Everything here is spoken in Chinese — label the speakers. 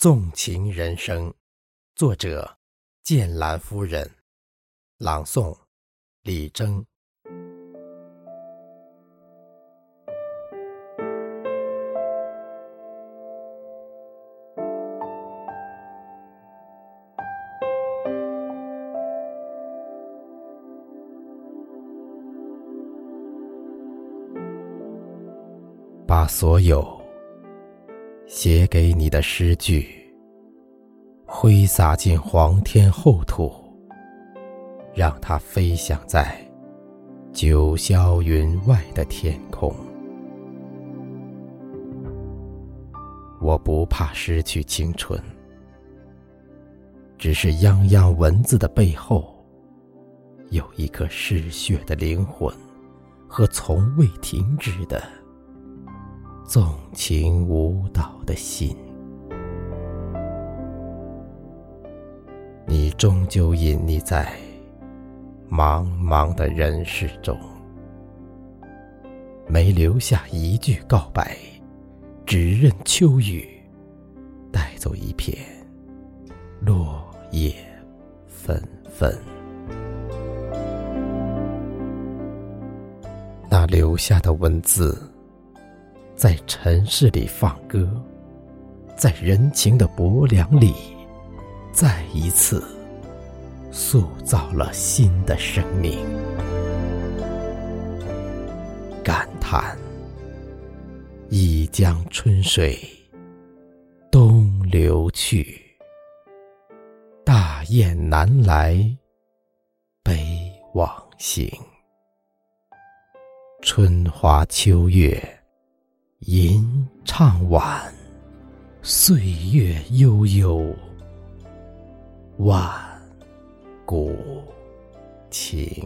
Speaker 1: 纵情人生，作者：剑兰夫人，朗诵：李征。把所有。写给你的诗句，挥洒进黄天厚土，让它飞翔在九霄云外的天空。我不怕失去青春，只是泱泱文字的背后，有一颗嗜血的灵魂和从未停止的。纵情舞蹈的心，你终究隐匿在茫茫的人世中，没留下一句告白，只任秋雨带走一片落叶纷纷。那留下的文字。在尘世里放歌，在人情的薄凉里，再一次塑造了新的生命。感叹一江春水东流去，大雁南来北往行。春花秋月。吟唱晚，岁月悠悠，万古情。